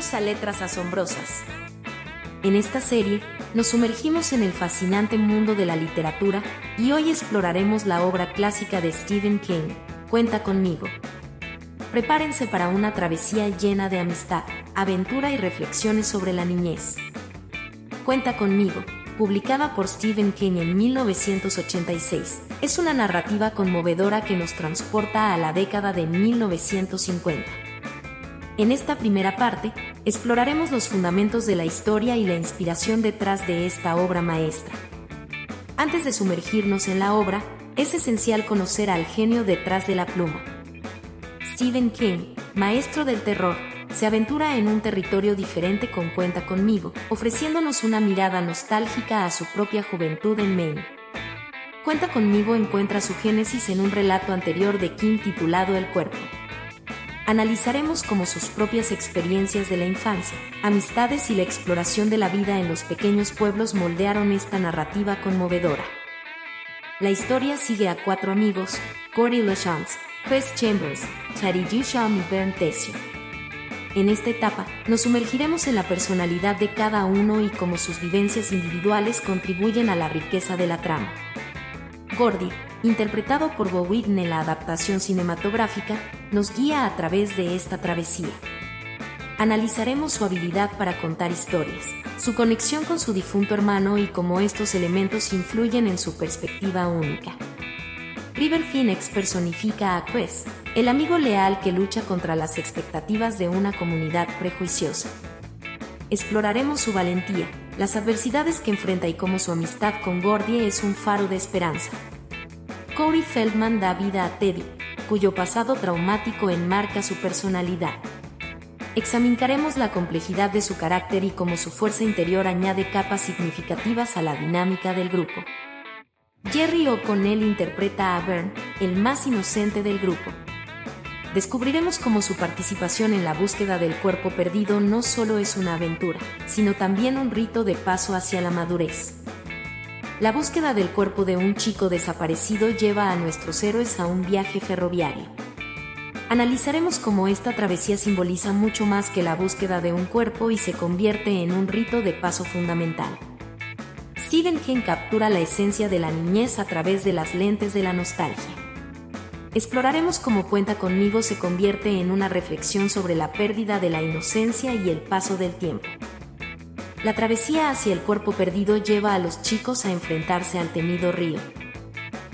A Letras Asombrosas. En esta serie, nos sumergimos en el fascinante mundo de la literatura y hoy exploraremos la obra clásica de Stephen King, Cuenta conmigo. Prepárense para una travesía llena de amistad, aventura y reflexiones sobre la niñez. Cuenta conmigo, publicada por Stephen King en 1986, es una narrativa conmovedora que nos transporta a la década de 1950. En esta primera parte, exploraremos los fundamentos de la historia y la inspiración detrás de esta obra maestra. Antes de sumergirnos en la obra, es esencial conocer al genio detrás de la pluma. Stephen King, maestro del terror, se aventura en un territorio diferente con Cuenta conmigo, ofreciéndonos una mirada nostálgica a su propia juventud en Maine. Cuenta conmigo encuentra su génesis en un relato anterior de King titulado El cuerpo. Analizaremos cómo sus propias experiencias de la infancia, amistades y la exploración de la vida en los pequeños pueblos moldearon esta narrativa conmovedora. La historia sigue a cuatro amigos, Corey LeChance, Chris Chambers, Chari Duchamp y Bernd Tessio. En esta etapa, nos sumergiremos en la personalidad de cada uno y cómo sus vivencias individuales contribuyen a la riqueza de la trama. Gordy, interpretado por Bo Whitney en la adaptación cinematográfica, nos guía a través de esta travesía. Analizaremos su habilidad para contar historias, su conexión con su difunto hermano y cómo estos elementos influyen en su perspectiva única. River Phoenix personifica a Quest, el amigo leal que lucha contra las expectativas de una comunidad prejuiciosa. Exploraremos su valentía, las adversidades que enfrenta y cómo su amistad con Gordy es un faro de esperanza. Corey Feldman da vida a Teddy, cuyo pasado traumático enmarca su personalidad. Examinaremos la complejidad de su carácter y cómo su fuerza interior añade capas significativas a la dinámica del grupo. Jerry O'Connell interpreta a Bern, el más inocente del grupo. Descubriremos cómo su participación en la búsqueda del cuerpo perdido no solo es una aventura, sino también un rito de paso hacia la madurez. La búsqueda del cuerpo de un chico desaparecido lleva a nuestros héroes a un viaje ferroviario. Analizaremos cómo esta travesía simboliza mucho más que la búsqueda de un cuerpo y se convierte en un rito de paso fundamental. Stephen King captura la esencia de la niñez a través de las lentes de la nostalgia. Exploraremos cómo Cuenta conmigo se convierte en una reflexión sobre la pérdida de la inocencia y el paso del tiempo. La travesía hacia el cuerpo perdido lleva a los chicos a enfrentarse al temido río.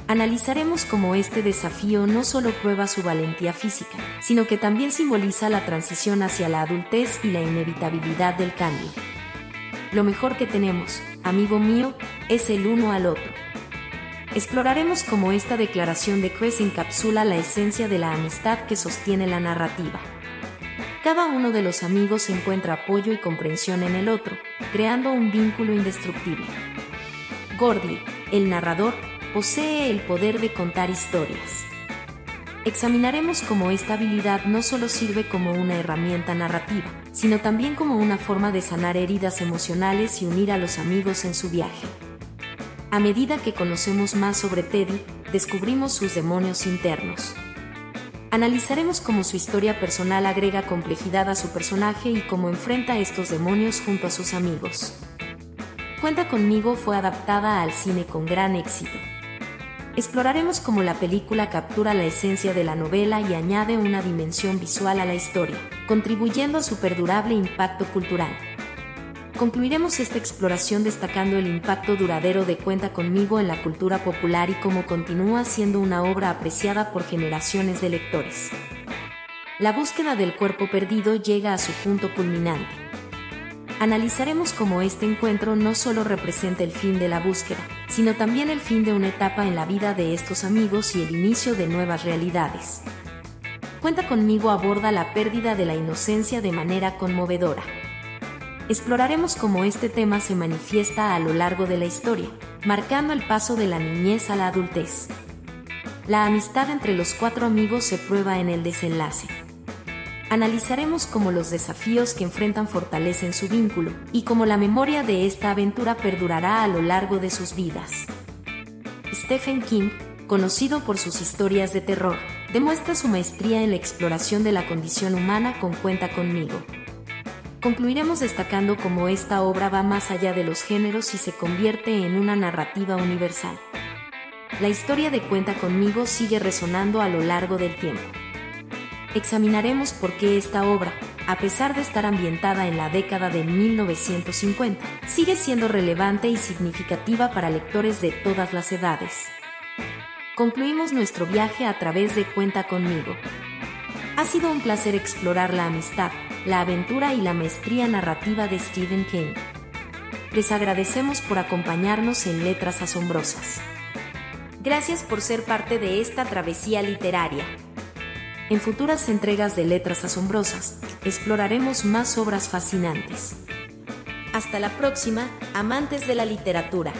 Analizaremos cómo este desafío no solo prueba su valentía física, sino que también simboliza la transición hacia la adultez y la inevitabilidad del cambio. Lo mejor que tenemos, amigo mío, es el uno al otro. Exploraremos cómo esta declaración de Quest encapsula la esencia de la amistad que sostiene la narrativa. Cada uno de los amigos encuentra apoyo y comprensión en el otro, creando un vínculo indestructible. Gordy, el narrador, posee el poder de contar historias. Examinaremos cómo esta habilidad no solo sirve como una herramienta narrativa, sino también como una forma de sanar heridas emocionales y unir a los amigos en su viaje. A medida que conocemos más sobre Teddy, descubrimos sus demonios internos. Analizaremos cómo su historia personal agrega complejidad a su personaje y cómo enfrenta estos demonios junto a sus amigos. Cuenta conmigo fue adaptada al cine con gran éxito. Exploraremos cómo la película captura la esencia de la novela y añade una dimensión visual a la historia, contribuyendo a su perdurable impacto cultural. Concluiremos esta exploración destacando el impacto duradero de Cuenta conmigo en la cultura popular y cómo continúa siendo una obra apreciada por generaciones de lectores. La búsqueda del cuerpo perdido llega a su punto culminante. Analizaremos cómo este encuentro no solo representa el fin de la búsqueda, sino también el fin de una etapa en la vida de estos amigos y el inicio de nuevas realidades. Cuenta conmigo aborda la pérdida de la inocencia de manera conmovedora exploraremos cómo este tema se manifiesta a lo largo de la historia, marcando el paso de la niñez a la adultez. La amistad entre los cuatro amigos se prueba en el desenlace. Analizaremos cómo los desafíos que enfrentan fortalecen su vínculo y cómo la memoria de esta aventura perdurará a lo largo de sus vidas. Stephen King, conocido por sus historias de terror, demuestra su maestría en la exploración de la condición humana con Cuenta conmigo Concluiremos destacando cómo esta obra va más allá de los géneros y se convierte en una narrativa universal. La historia de Cuenta conmigo sigue resonando a lo largo del tiempo. Examinaremos por qué esta obra, a pesar de estar ambientada en la década de 1950, sigue siendo relevante y significativa para lectores de todas las edades. Concluimos nuestro viaje a través de Cuenta conmigo. Ha sido un placer explorar la amistad, la aventura y la maestría narrativa de Stephen King. Les agradecemos por acompañarnos en Letras Asombrosas. Gracias por ser parte de esta travesía literaria. En futuras entregas de Letras Asombrosas, exploraremos más obras fascinantes. Hasta la próxima, amantes de la literatura.